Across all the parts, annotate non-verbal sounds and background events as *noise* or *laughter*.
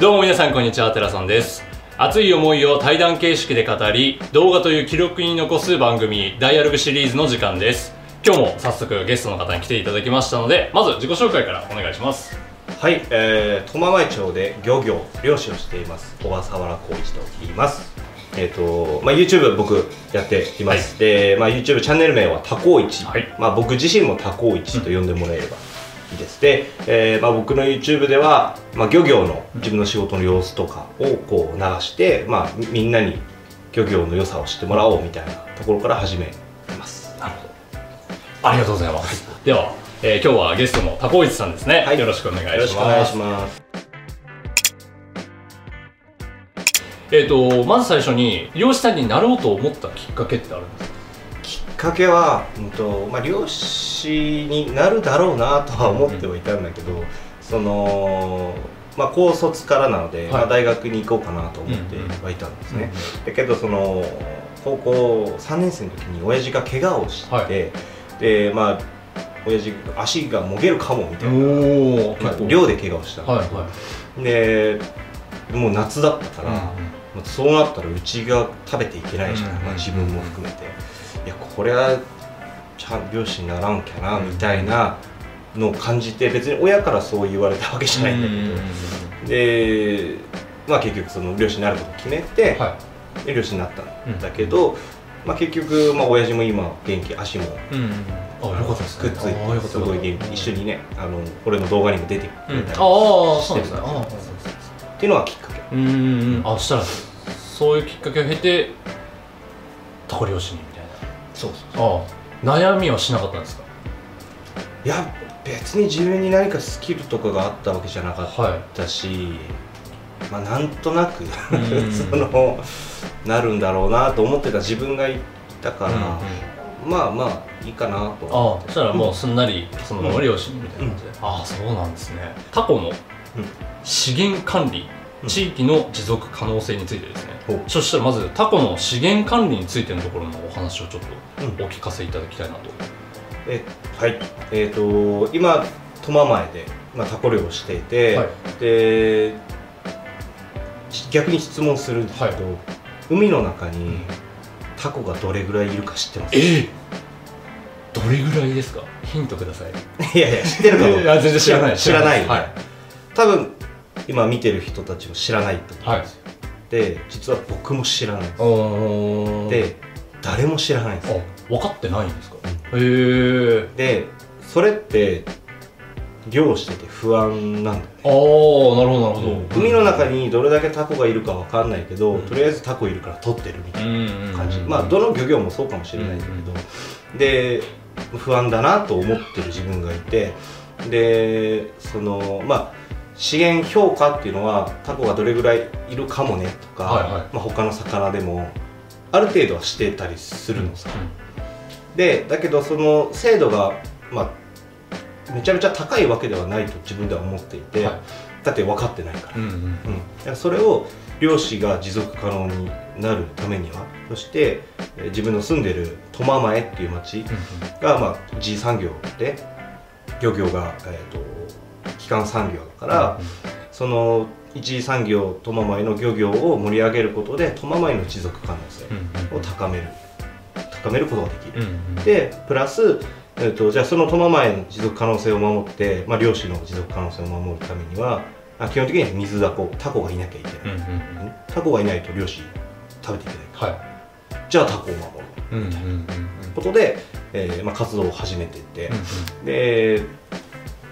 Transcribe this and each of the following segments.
どうも皆さんこんにちはテラさんです。熱い思いを対談形式で語り動画という記録に残す番組ダイアログシリーズの時間です。今日も早速ゲストの方に来ていただきましたのでまず自己紹介からお願いします。はい、えー、苫前町で漁業漁師をしています小笠原浩一と言います。えっ、とまあ YouTube 僕やっています、でまあ YouTube チャンネル名はタコイチ、はい。まあ僕自身もタコイチと呼んでもらえれば。いいです。で、えーまあ僕の YouTube ではまあ漁業の自分の仕事の様子とかをこう流してまあみみんなに漁業の良さを知ってもらおうみたいなところから始めてます。なるほど。ありがとうございます、では、えー今日はゲストのタコイチさんですね、はい。よろしくお願いします。よろしくお願いします。えっ、とまず最初に漁師さんになろうと思ったきっかけってあるんですか？きっかけは、うんとまあ、漁師になるだろうなとは思ってはいたんだけど、その、まあ、高卒からなので、はい。まあ、大学に行こうかなと思ってはいたんですね、だけどその高校3年生の時に親父が怪我をして、はい。でまあ親父足がもげるかもみたいな、まあ、寮で怪我をしたんはいですよはいでもう夏だったから、うんまあそうなったらうちが食べていけないじゃん、うん。まあ、自分も含めて。いやこれはちゃん漁師にならんきゃなみたいなのを感じて別に親からそう言われたわけじゃないんだけど、でまあ結局その漁師になることを決めて、はで漁師になったんだけど、まあ、結局、まあ親父も今元気足もい、うん。あよかったですね。くっついてた。すごい元気一緒にねあの俺の動画にも出てくうん、れたり、ああそうなんですね。ああっていうのがきっかけ。あそしたらそういうきっかけを経てタコ漁師にみたいそうそうなああ悩みはしなかったんですか？いや別に自分に何かスキルとかがあったわけじゃなかっはたし、まあなんとなくん。*laughs* そのなるんだろうなと思ってた自分がいたから、まあまあいいかなとああそしたらもうすんなりそのまま漁師にみたいな感じで、ああそうなんですね。タコの資源管理、うん。地域の持続可能性についてですね、そしたらまずタコの資源管理についてのところのお話をちょっうんとお聞かせいただきたいなと、えはい。えっ、と今苫前で、まあ、タコ漁をしていて、はい。で逆に質問すると、はい。海の中にタコがどれぐらいいるか知ってます？ええどれぐらいですか？ヒントください。いやいや知ってるかどうか。いや全然知らない。知らない。はい。多分今見てる人たちも知らないと思うんですよ、で実は僕も知らないんで誰も知らないんです。あ分かってないんですか、へえでそれって漁してて不安なんだよね。ああなるほどなるほど、海の中にどれだけタコがいるかわかんないけど、うん。とりあえずタコいるから取ってるみたいな感じ、うんまあどの漁業もそうかもしれないんだけど、で不安だなと思ってる自分がいて。でそのまあ資源評価っていうのはタコがどれぐらいいるかもねとか、はいはい。まあ、他の魚でもある程度はしてたりするのさ、でだけどその精度がまあめちゃめちゃ高いわけではないと自分では思っていて、はい。だって分かってないから。うんうんうん。それを漁師が持続可能になるためにはそしてえー自分の住んでる苫前っていう町が、まあ、一次産業で漁業が、えー、と基幹産業だから、その一次産業苫前の漁業を盛り上げることで苫前の持続可能性を高める。高めることができる。うんうんでプラス、えー、とじゃあその苫前の持続可能性を守って、まあ、漁師の持続可能性を守るためにはあ基本的には水だこタコがいなきゃいけない、うんうんうん。タコがいないと漁師食べていけない。かはらじゃあタコを守るいうんうんうんうん。ことで、えーまあ、活動を始めていって、で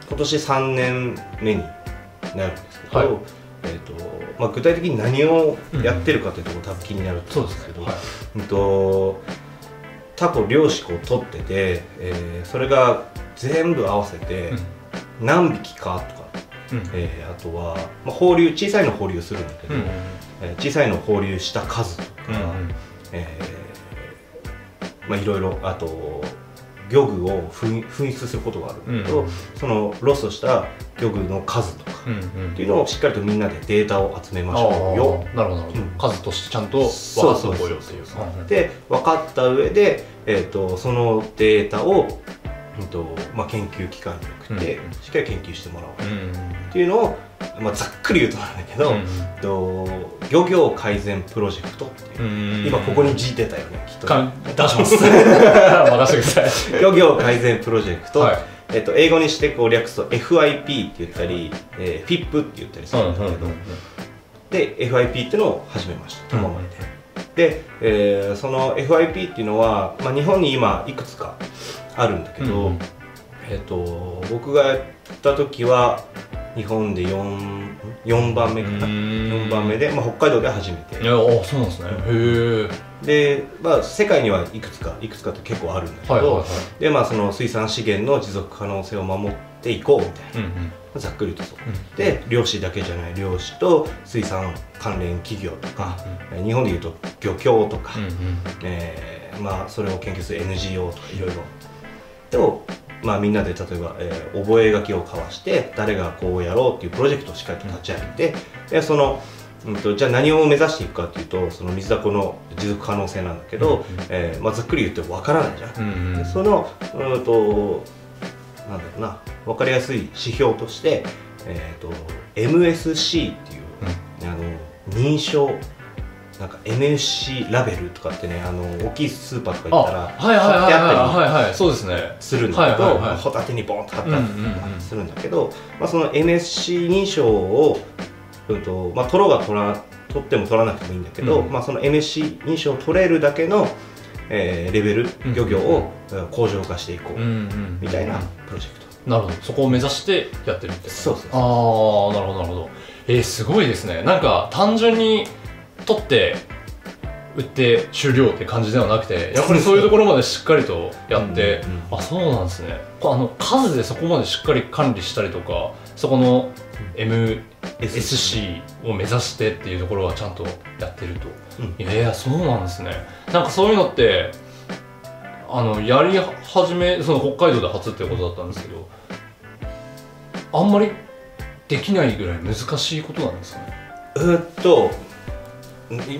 今年3年目になるんですけど、はい。えーとまあ、具体的に何をやってるかというところ多分気になると思うんですけど、ですね。はい。うんとタコ漁師を取ってて、えーそれが全部合わせて何匹かとか、うん。えーあとは、まあ、放流小さいの放流するんだけど、うん。えー小さいの放流した数とか、うんうん。えーまあいろいろあと漁具を紛紛失することがあるんだけど、うんそのロストした漁具の数とかうんうん。っていうのをしっかりとみんなでデータを集めましょうよ。あーなるほどうん。数としてちゃんと分そうかっておこうよっていう。うんで分かった上で、えー、とそのデータを、うんとまあ、研究機関に送って、うんしっかり研究してもらおう。うんうん。っていうのをまあ、ざっくり言うとなんだけど、うんと漁業改善プロジェクトっていう、今ここに字出たよねきっとか出します。*laughs* 任せてください。*laughs* 漁業改善プロジェクト、はい。えっと、英語にしてこう略すと FIP って言ったり、えー、FIP って言ったりするんだけど、で FIP っていうのを始めました。友前で、で、えーその FIP っていうのは、まあ、日本に今いくつかあるんだけど、うん。えっと僕がやった時は日本で 4, 4番目かな。うん。4番目で、まあ、北海道で初めて。いやあそうなんですね。へえ。で、まあ、世界にはいくつかいくつかって結構あるんだけど、はいはいはい。でまあその水産資源の持続可能性を守っていこうみたいな、うんうん。ざっくりとそう。で漁師だけじゃない。漁師と水産関連企業とか、えー日本でいうと漁協とか、うんうん。えーまあ、それを研究する NGO とかいろいろ。と、まあ、みんなで例えば、えー覚書を交わして誰がこうやろうっていうプロジェクトをしっかりと立ち上げて、でその、うん、とじゃあ何を目指していくかっていうとその水だこの持続可能性なんだけど、うんうん。えーまあ、ざっくり言ってわからないじゃん。うんうそのうんとなんだろうな分かりやすい指標として、えー、と MSC っていう、あの認証なんか MSC ラベルとかってねあの大きいスーパーとかあ行ったら貼ってあったりそうですね。するんだけど、ホタテにボンと貼ったりするんだけど、まあ、その MSC 認証を、うんとまあ、取ろうが取ら取っても取らなくてもいいんだけど、うん。まあ、その MSC 認証を取れるだけの、えーレベルうん。漁業を、えー向上化していこう、みたいなプロジェクト。なるほど。そこを目指してやってるってそうそうそう。ああなるほどなるほど。えー、すごいですね。なんか単純に取って売って終了って感じではなくてやっぱりそういうところまでしっかりとやって、うんうんあそうなんですね。こあの数でそこまでしっかり管理したりとかそこの MSC を目指してっていうところはちゃんとやってると、うん。いやいやそうなんですね。なんかそういうのってあのやり始めその北海道で初ってことだったんですけどあんまりできないぐらい難しいことなんですかね？うーっと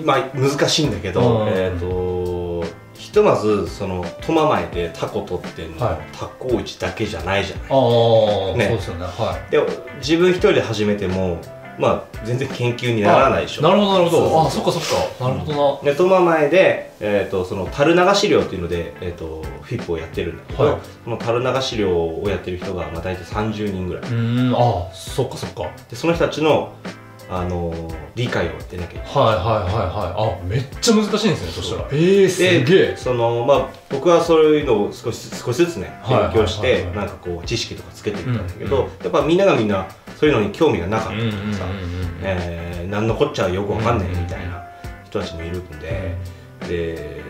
まあ難しいんだけど、うん。えっ、とひとまずその苫前でタコ取ってんの、はい。タコ市だけじゃないじゃない。ああ、ね。そうですよね。はで自分一人で始めてもまあ全然研究にいならないでしょ。なるほどなるほど。あそっかそっか。なるほどな、で苫前で、えー、とその樽流し漁っていうので、えー、とフィップをやってるんだけど、はい。その樽流し漁をやってる人が、まあ、大体30人ぐらい。うーん。あそっかそっか。はいでその人たちの、あのー理解を得なきゃいけない。はいはいはいあめっちゃ難しいんですねそしたら。ええー、すげでえそのまあ僕はそういうのを少し少しずつねはい勉強しはいはいはいてなんかこう知識とかつけていったんだけうん。ど、やっぱみんながみんなそういうのに興味がなかったうんうんうんうんりとかさ、えー、何のこっちゃよくわかんないみたいな人たちもいるんで、で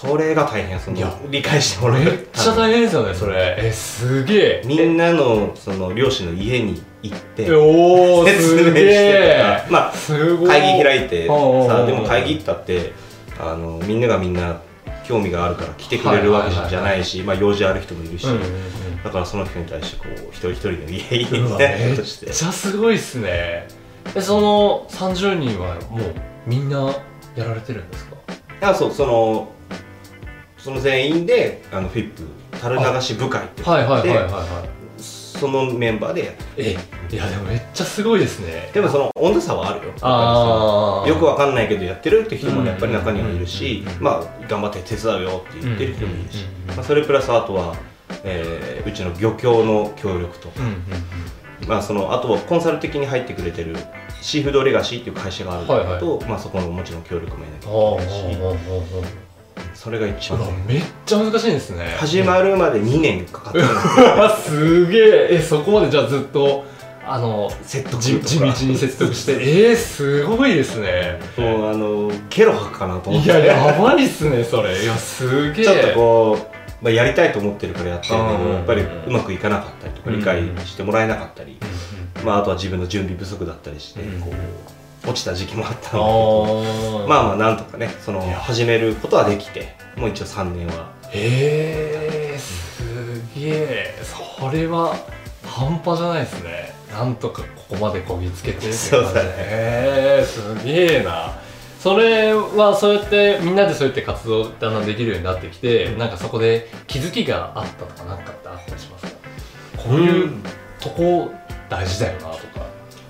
それが大変そのいや。理解してもらうめっちゃ大変ですよねそれ。えすげえ。みんなのその漁師の家に行っておお *laughs* 説明してえとか。まあすごい。会議開いてさでも会議行ったってあのみんながみんな興味があるから来てくれるわけじゃないし、まあ、用事ある人もいるし、うんうんうん。だからその人に対してこう一人一人の家にうわねとして。めっちゃすごいっすね。えその30人はもうみんなやられてるんですか？あそうそのその全員であのフィップ樽流し部会ってはいはいはいはいではい。そのメンバーでやって。るえいやでもめっちゃすごいですね。でもその温度差はあるよ。ああよくわかんないけどやってるって人もやっぱり中にはいるしうん。まあ頑張って手伝うよって言ってる人もいるしまあそれプラスあとはえーうちの漁協の協力とうん。うん。まあ、そのあとはコンサル的に入ってくれてるシーフードレガシーっていう会社があるんだけど、まあ、そこのもちろん協力も得なきゃいけないしそれが一番。めっちゃ難しいんですね。始まるまで2年かかった。*laughs* すげえ。えそこまでじゃあずっとあの説得地道に説得して。えー、すごいですね。もうあのケロ吐くかなと思って。いややばいっすねそれ。いやすげえ。ちょっとこう、まあ、やりたいと思ってるからやってるけうん。どやっぱりうまくいかなかったりとかうん。理解してもらえなかったり、まあ、あとは自分の準備不足だったりしてうん。こう落ちた時期もあったんだけあどー。まあまあなんとかねその始めることはできてもう一応3年は。へえすげえ。それは半端じゃないですね。なんとかここまでこぎつけてそうだね。へえすげえな。それはそうやってみんなでそうやって活動だんだんできるようになってきて、なんかそこで気づきがあったとかなんかってあったりしますか？こういうとこ大事だよなとか。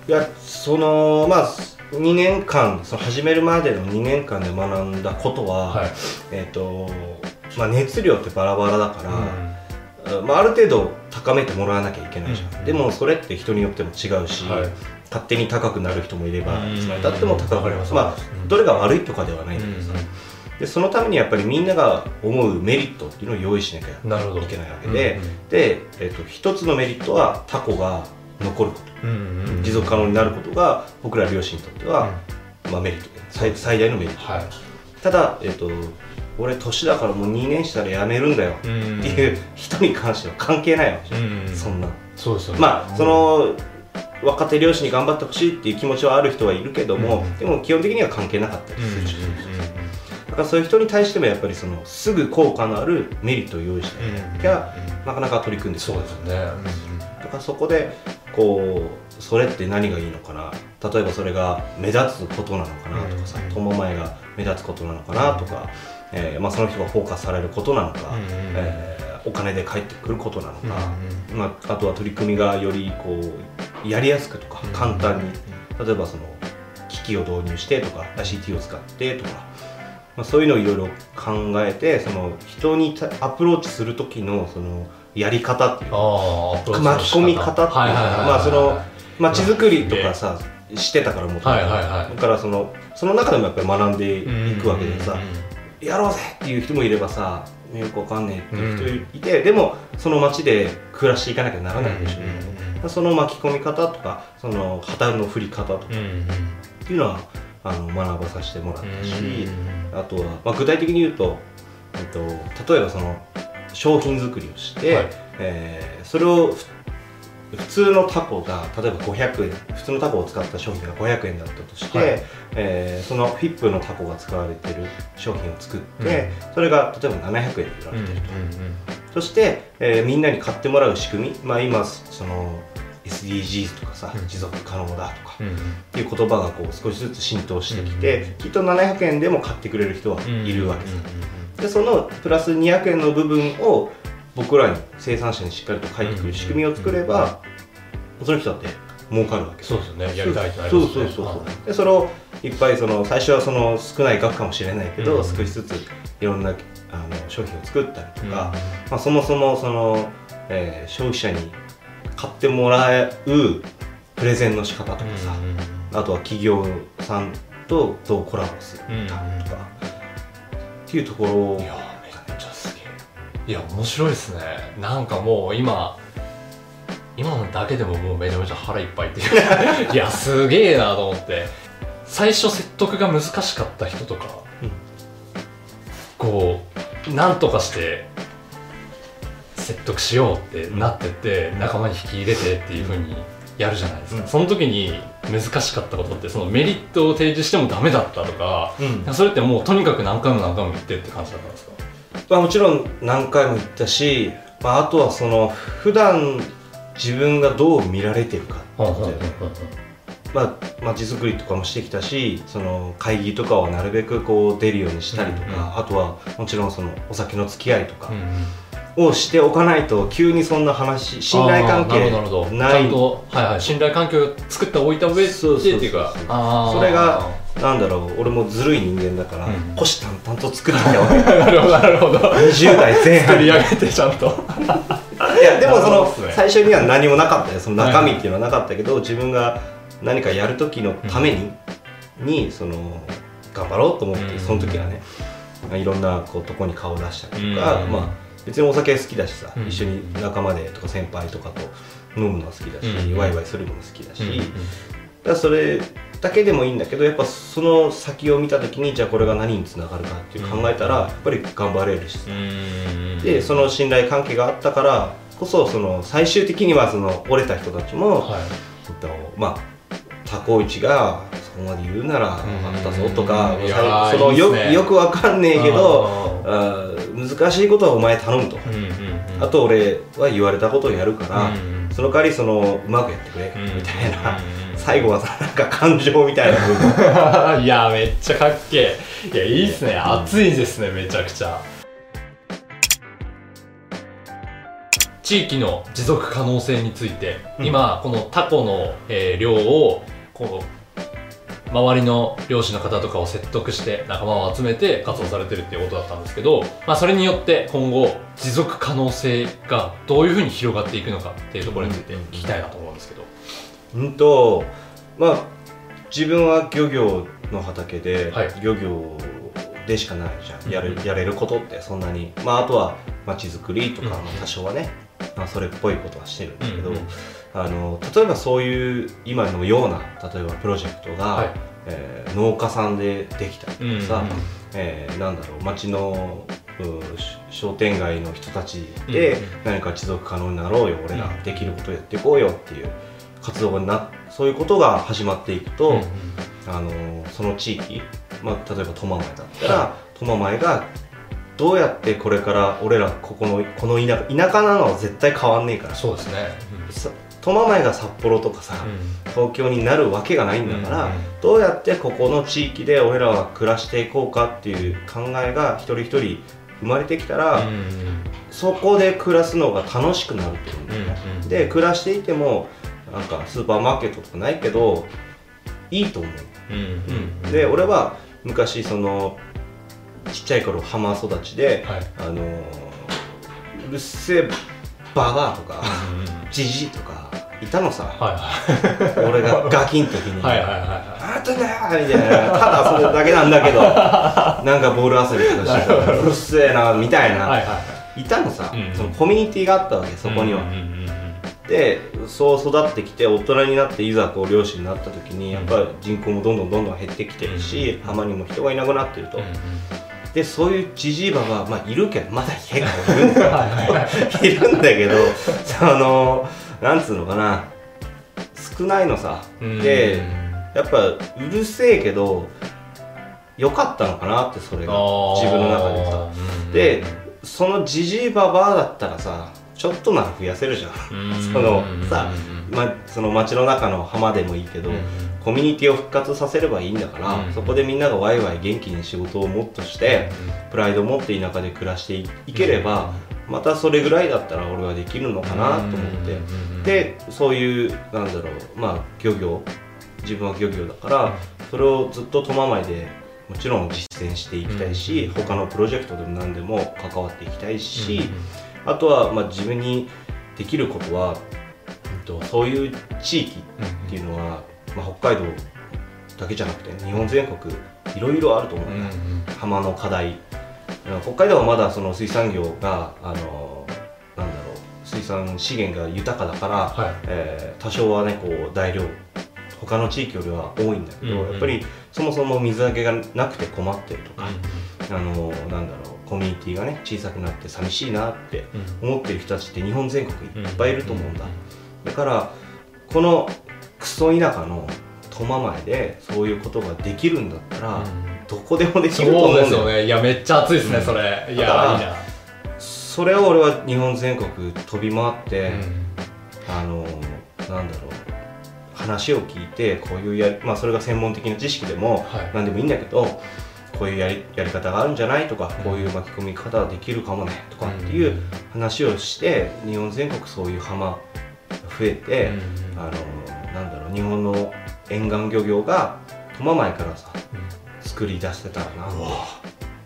いやそのまあ2年間その始めるまでの2年間で学んだことは、はい。えっ、とまあ熱量ってバラバラだから、うん。まあ、ある程度高めてもらわなきゃいけないじゃん、うん。でもそれって人によっても違うし、はい。勝手に高くなる人もいればうん。いつまでたっても高くなるます。まあうんどれが悪いとかではないんだけどさ、うん。でそのためにやっぱりみんなが思うメリットっていうのを用意しなきゃいけないわけで、で、えっと一つのメリットはタコが残ること、うんうん持続可能になることが僕ら漁師にとっては、まあ、メリット。で最最大のメリット。はい。ただ、えっと俺年だからもう2年したら辞めるんだよ。っていう人に関しては関係ないわけじゃん、うんそんな。そうですよね。まあその若手漁師に頑張ってほしいっていう気持ちはある人はいるけども、うん。でも基本的には関係なかったりうんうんするし、だからそういう人に対してもやっぱりそのすぐ効果のあるメリットを用意しうんなきゃ、なかなか取り組んでそうですよね。だからそこでこうそれって何がいいのかな？例えばそれが目立つことなのかなとかさうん。友前が目立つことなのかなとか、えーまあ、その人がフォーカスされることなのか、うんえーお金で返ってくることなのうんか、まあ、あとは取り組みがよりこうやりやすくとかうん簡単に。例えばその機器を導入してとか ICT を使ってとか、まあ、そういうのをいろいろ考えてその人にたアプローチする時のそのやり方。っていう巻き込み方っていうまあその街づくりとかさしてたからもともと。はいはいはい。だからそのその中でもやっぱり学んでいくわけでさやろうぜっていう人もいればさよくわかんねえっていう人いて、でもその街で暮らしていかなきゃならないでしょ、その巻き込み方とかその旗の振り方とか。っていうのはあの学ばさせてもらったし、あとは、まあ、具体的に言うと、えっと、例えばその商品作りをして、はい。えーそれをふ普通のタコが例えば500円普通のタコを使った商品が500円だったとして、はい。えーそのフィップのタコが使われてる商品を作って、それが例えば700円で売られてると、そして、えーみんなに買ってもらう仕組み、まあ、今その SDGs とかさ、うん。持続可能だとか、っていう言葉がこう少しずつ浸透してきて、きっと700円でも買ってくれる人はいるわけです、でそのプラス200円の部分を僕らに生産者にしっかりと返ってくる仕組みを作れば、その人だって儲かるわけ。そうですよね。やりたいってなりそうますね。そうそうそうでそれをいっぱいその最初はその少ない額かもしれないけど、うん少しずついろんなあの商品を作ったりとうんか、まあ、そもそもその、えー消費者に買ってもらうプレゼンの仕方とかさ、あとは企業さんとどうコラボするかとか、っていうところ。をいやめっちゃすげえ。いや面白いですね。なんかもう今今のだけでももうめちゃめちゃ腹いっぱいっていう。*laughs* いやすげえなと思って。最初説得が難しかった人とか、うん。こうなんとかして説得しようってなってって、仲間に引き入れてっていうふうにやるじゃないですか、うん。その時に難しかったことってそのメリットを提示してもダメだったとかうん。それってもうとにかく何回も何回も言ってって感じだったんですか？まあ、もちろん何回も言ったし、まあ、あとはその普段自分がどう見られてるかってことだよね、まあ、街づくりとかもしてきたしその会議とかはなるべくこう出るようにしたりとか、うんうんあとはもちろんそのお酒の付き合いとかうんをしておかないと急にそんな話信頼関係ない。ちゃんと、はいはい、信頼関係を作っておいた上でっていうかそれがなんだろう俺もずるい人間だから、うん。虎視眈々と作ってきたわけなるほどなるほど。20代前半。作り上げてちゃんと。いやでもそのね。最初には何もなかったよ。その中身っていうのはなかったけど、自分が何かやる時のために、にその頑張ろうと思って、うん。その時はねいろんなこうとこに顔を出したりとか、うん。まあ別にお酒好きだしさ、うん。一緒に仲間でとか先輩とかと飲むのは好きだし、うん。ワイワイするのも好きだし、うん。だそれだけでもいいんだけどやっぱその先を見た時にじゃあこれが何につながるかっていう考えたら、やっぱり頑張れるしさ、うん。でその信頼関係があったからこそその最終的にはその折れた人たちも、はい。えっとまあタコイチがそこまで言うなら分かったぞとか、そのよよくわかんねえけど難しいことはお前頼むと、あと俺は言われたことをやるから、うんその代わりそのうまくやってくれ、うんみたいな、うん最後はさなんか感情みたいな部分。*laughs* いやめっちゃかっけえ。いやいいっすね。熱いですねめちゃくちゃ。地域の持続可能性について、うん。今このタコの、えー量をこう周りの漁師の方とかを説得して仲間を集めて活動されてるっていうことだったんですけど、まあ、それによって今後持続可能性がどういうふうに広がっていくのかっていうところについて聞きたいなと思うんですけど、うんとまあ自分は漁業の畑で、はい。漁業でしかないじゃん。やるやれることってそんなに。まああとは街づくりとか、多少はね、まあ、それっぽいことはしてるんだけど、うんうんあの例えばそういう今のような例えばプロジェクトが、はい。えー農家さんでできたりとかさ、うんうんえーなんだろう町の商店街の人たちでうんうん何か持続可能になろうよ、俺らうんできることやっていこうよっていう活動になそういうことが始まっていくと、うんうん。あのーその地域、まあ、例えば苫前だったら、は苫前がどうやってこれから俺らここのこの田舎田舎なのは絶対変わんねえから。そうですね、さ苫前が札幌とかさ、東京になるわけがないんだから、うんうんどうやってここの地域で俺らは暮らしていこうかっていう考えが一人一人生まれてきたら、うんうんそこで暮らすのが楽しくなると思う。んだよね、うんうん。で暮らしていてもなんかスーパーマーケットとかないけどいいと思う、うんうんうん。で俺は昔そのちっちゃい頃浜育ちで、はい。あのーうるせえババアとかうんうんジジイとかいたのさ、はい俺がガキン時に、*laughs* はいはいはいはあんただよみたいな。ただそれだけなんだけど *laughs* なんかボール遊びとかしてうるせえなみたいな、いはいはいはい。たのさ、うんそのコミュニティがあったわけそこには、うんうんうんうんでそう育ってきて大人になっていざこう漁師になった時にやっぱり人口もどんどんどんどん減ってきてるし、うん浜にも人がいなくなってると、うんうんでそういうじじいばばまあいるけどまだ結構いるんだよ。はいはいはい。*laughs* いるんだけどそのなんつうのかな。少ないのさ、うん。でやっぱうるせえけど良かったのかなってそれが。自分の中でさ。うん。でそのじじいばばあだったらさちょっとなら増やせるじゃん。うん。そのさうん。ま、その街の中の浜でもいいけど、うん。コミュニティを復活させればいいんだから、うん。そこでみんながワイワイ元気に仕事をもっとして、プライドを持って田舎で暮らしていいければ、またそれぐらいだったら俺はできるのかなと思って、でそういうなんだろう。まあ漁業。自分は漁業だから、それをずっと苫前でもちろん実践していきたいし、他のプロジェクトでも何でも関わっていきたいし、あとは、まあ、自分にできることは、うんとそういう地域っていうのは、まあ、北海道だけじゃなくて日本全国いろいろあると思うんだ、浜の課題北海道はまだその水産業があのなんだろう水産資源が豊かだから、はい。えー多少はねこう大量他の地域よりは多いんだけど、うんうん。やっぱりそもそも水揚げがなくて困ってるとか、あのなんだろうコミュニティがね小さくなって寂しいなって思ってる人たちって日本全国いっぱいいると思うんだ、だからこのクソ田舎の苫前でそういうことができるんだったら、どこでもできそうると思うんだよですよね。いやめっちゃ熱いですね、うん。それ。いやいいなそれを俺は日本全国飛び回って、うん。あのなんだろう話を聞いてこういうやりまあそれが専門的な知識でもはい。何でもいいんだけどこういうやりやり方があるんじゃないとかこういう巻き込み方ができるかもねとかっていう話をして日本全国そういう浜が増えて、うん。あのなんだろう日本の沿岸漁業が苫前からさ作り出してたらな。とうわ。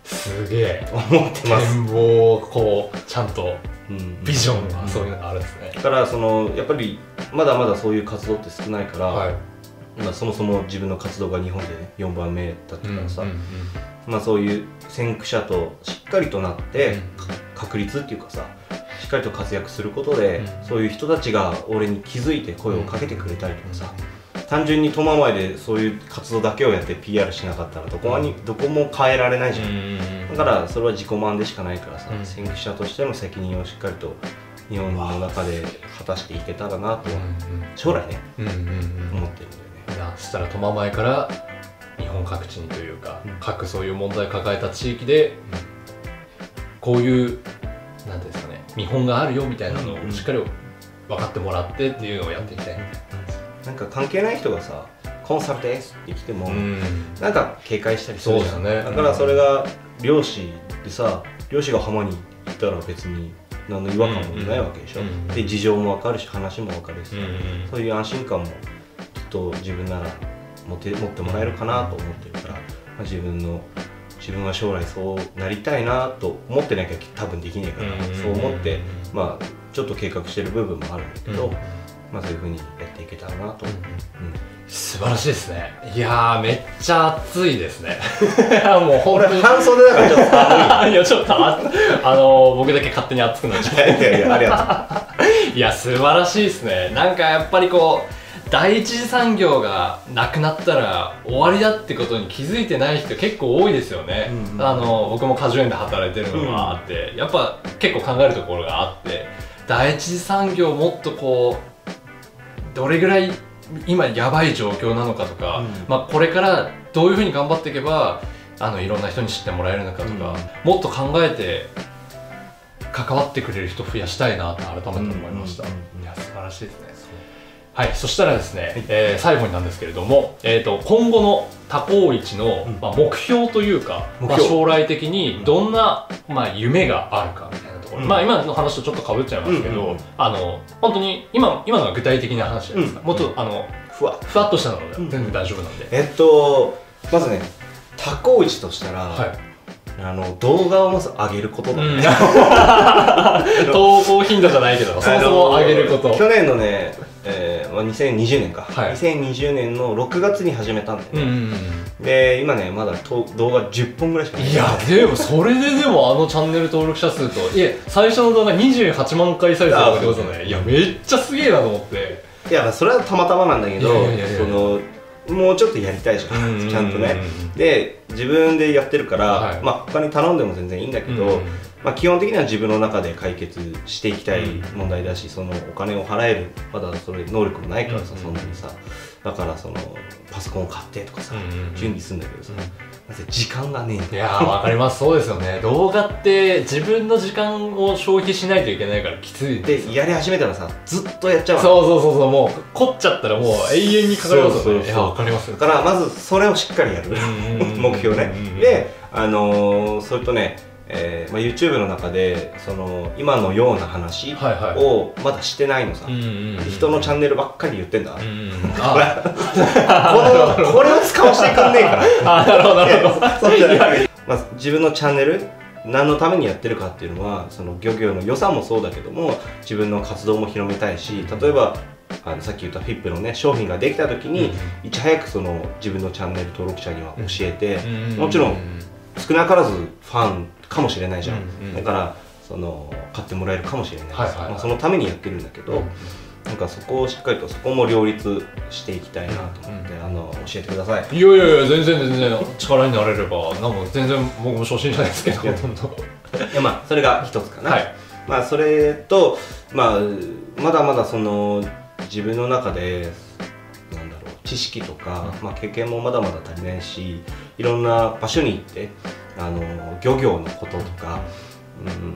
すげえ。思ってます、展望をこうちゃんとうんビジョンがそういうのがあるんですね、だからそのやっぱりまだまだそういう活動って少ないから、はい。まあ、そもそも自分の活動が日本でね4番目だったからさ、うんうんまあ、そういう先駆者としっかりとなって、確立っていうかさしっかりと活躍することで、うん。そういう人たちが俺に気づいて声をかけてくれたりとかさ、単純に苫前でそういう活動だけをやって PR しなかったらどこに、どこも変えられないじゃん、だからそれは自己満でしかないからさ、うん。先駆者としての責任をしっかりと日本の中で果たしていけたらなとは将来ねうんうんうん。うん思ってるんだよねそしたら苫前から日本各地にというか、うん。各そういう問題を抱えた地域で、こういうなんていうんですかね見本があるよみたいなのうんをしっかり分かってもらってっていうのをやっていきたいみたいなんか関係ない人がさコンサルですって来ても、な、うん。なんか警戒したりするじゃん。ね。だからそれが漁師でさ漁師が浜に行ったら別に何の違和感もないわけでしょ、うん。で事情も分かるし話も分かるしさ、うん。そういう安心感もきっと自分なら持って持ってもらえるかなと思ってるから、まあ、自分の自分は将来そうなりたいなと思ってなきゃ多分できないから、うん。そう思ってまあちょっと計画してる部分もあるんだけど、うんまあそういうふうにやっていけたらなと。思う、素晴らしいですね。いやーめっちゃ暑いですね。*laughs* もう本当に。半袖だからちょっと寒い。*laughs* やちょっとああの僕だけ勝手に熱くなっちゃいいやいやありがう。*laughs* いや素晴らしいですね。なんかやっぱりこう第一次産業がなくなったら終わりだってことに気づいてない人結構多いですよね、うんうんあの僕も果樹園で働いてるのがあって、やっぱ結構考えるところがあって。第一次産業もっとこうどれぐらい今やばい状況なのかとか、うん。まあ、これからどういうふうに頑張っていけばあのいろんな人に知ってもらえるのかとか、もっと考えて関わってくれる人増やしたいなと改めて思いました、うんうんうん。いや素晴らしいですね。はい。そしたらですね、えー最後になんですけれども、えー、と今後の多幸一の、うん。まあ、目標というか、まあ、将来的にどんな、まあ、夢があるかみたいな。ところ、うん。まあ今の話とちょっとかぶっちゃいますけど、うんうんうん。あの本当に今今のは具体的な話じゃないですか、うん。もっとあのふわ。ふわっとしたのでうん。全然大丈夫なんで、えっとまずねタコイチとしたら、はい。あの動画をまず上げることだね、*laughs* 投稿頻度じゃないけどそもそも上げること。去年のね、2020年か、はい。2020年の6月に始めたんだよね、うんうんうん。で今ねまだと動画10本ぐらいしかない。いやでもそれででもあのチャンネル登録者数といえ最初の動画28万回再生だってことね。いやめっちゃすげえなと思って。いやそれはたまたまなんだけどそのもうちょっとやりたいじゃん。ちゃんとね。で自分でやってるから、はい。まあ他に頼んでも全然いいんだけど、うんまあ、基本的には自分の中で解決していきたい問題だし、そのお金を払えるまだそれ能力もないからさ、うんそんなにさ。だからそのパソコンを買ってとかさ、準備するんだけどさ、時間がねいやーわかります。そうですよね。動画って自分の時間を消費しないといけないからきついでやり始めたらさずっとやっちゃうそうそうそうそうもう凝っちゃったらもう永遠にかかりますよねいやわかりますだからまずそれをしっかりやる。目標ね。であのーそれとね、えーまあ、YouTube の中でその今のような話はいはい。をまだしてないのさ、うんうんうん人のチャンネルばっかり言ってんだ、うんうん *laughs* あこのこれを使わせてくんねえから。*laughs* あなるほどなるほど。そうじゃない。まあ、自分のチャンネル何のためにやってるかっていうのはその漁業の良さもそうだけども自分の活動も広めたいし例えばあのさっき言ったフィップのね商品ができた時に、いち早くその自分のチャンネル登録者には教えて、もちろん少なからずファンかもしれないじゃん、うんうん。だからその買ってもらえるかもしれない。し、はいはいはい。まあ、そのためにやってるんだけど、なんかそこをしっかりとそこも両立していきたいなと思って、あの教えてください。いやいやいや全然全然 *laughs* 力になれればなんか全然僕も初心者ですけどいや。ほとんど。いやまあそれが一つかな、はい。まあそれと、まあ、まだまだその自分の中でなんだろう知識とか、まあ、経験もまだまだ足りないしいろんな場所に行ってあの漁業のこととか、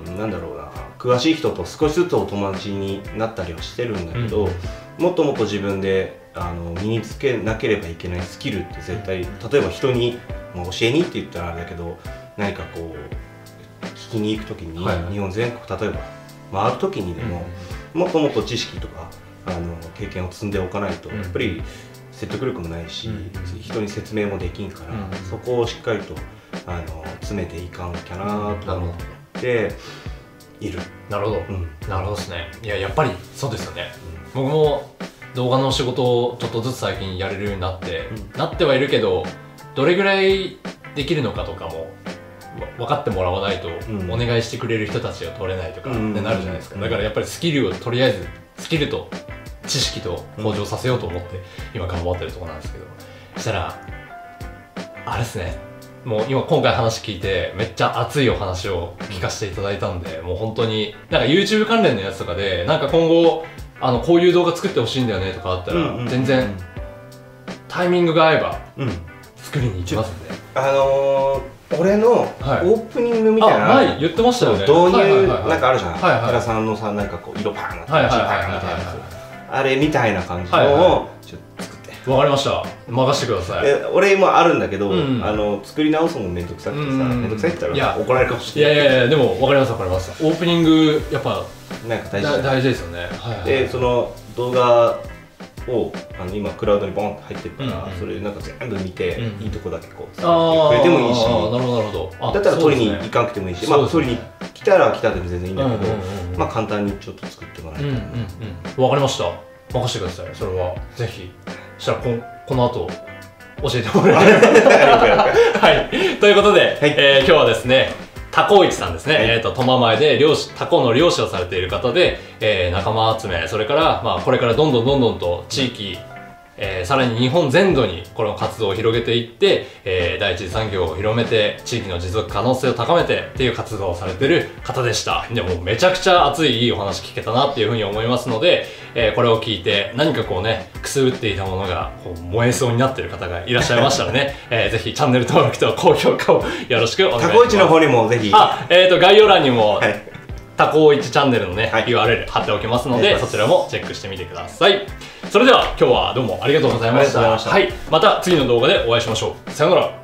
うん、なんだろうな。詳しい人と少しずつお友達になったりはしてるんだけど、もっともっと自分であの身につけなければいけないスキルって絶対例えば人に、まあ、教えにって言ったらあれだけど何かこう聞きに行く時に、はいはい。日本全国例えば回る時にでも、もっともっと知識とかあの経験を積んでおかないと、うん。やっぱり説得力もないし、うん人に説明もできんから、うん。そこをしっかりとあの詰めていかなきゃなと思っている。なるほど。うん。なるほどですね。いややっぱりそうですよね。僕も動画の仕事をちょっとずつ最近やれるようになって、うなってはいるけどどれぐらいできるのかとかもわ分かってもらわないと、うん。お願いしてくれる人たちが取れないとかってうん。なるじゃないですか、うん。だからやっぱりスキルをとりあえずスキルと知識と向上させようと思って今頑張ってるところなんですけど。そしたらあれですねもう今今回話聞いてめっちゃ熱いお話を聞かせていただいたんで、もう本当になんか YouTube 関連のやつとかでなんか今後あのこういう動画作ってほしいんだよねとかあったら、全然タイミングが合えばうん。作りに行きますんで。あのー、俺のオはい。ープニングみたいあな、前言ってましたよね。導入はいはいはいはいなんかあるじゃん、はいはい寺さんのさなんかこう色パーンなってはいはいはいジーパーンみたいなやはつ。あれみたいな感じのはいはをちょっとわかりました。任してください。え俺もあるんだけど、うん。あの作り直すのもめんどくさくてさ、うん。めんどくさいって言ったら怒られるかもしいれない。やいやいやでもわかりますわかります。オープニングやっぱなんか大事大事ですよね。はいはい。でその動画をあの今クラウドにボンって入ってるから、うんうん。それなんか全部見て、うんいいとこだけこうあくれてもいいし。なるほどなるほど。あだったら取りに行かなくてもいいし、ね。まあ取りに来たら来たでも全然いいんだけど、うんうんうんうん。まあ簡単にちょっと作ってもらえたら、うんうんかりました。任せてくださいそれは。ぜひ。そしたらこんこの後教えてもらえる？はい。*laughs* ということで、えー今日はですねタコイチさんですね、えっ、と、苫前で漁師、タコの漁師をされている方で、えー仲間集め、それから、まあ、これからどんどんどんどんと地域、えーさらに日本全土にこの活動を広げていって、えー第一次産業を広めて、地域の持続可能性を高めてっていう活動をされてる方でした。でもめちゃくちゃ熱いいいお話聞けたなっていうふうに思いますので、えーこれを聞いて何かこうね、くすぶっていたものがこう燃えそうになってる方がいらっしゃいましたらね、*laughs* えーぜひチャンネル登録と高評価をよろしくお願いします。タコイチの方にもぜひあ、えっ、と、概要欄にも、はいタコイチチャンネルのね、はい URL 貼っておきますので、そちらもチェックしてみてください。それでは今日はどうもありがとうございました。ありがとうございましたはい。また次の動画でお会いしましょう。さようなら。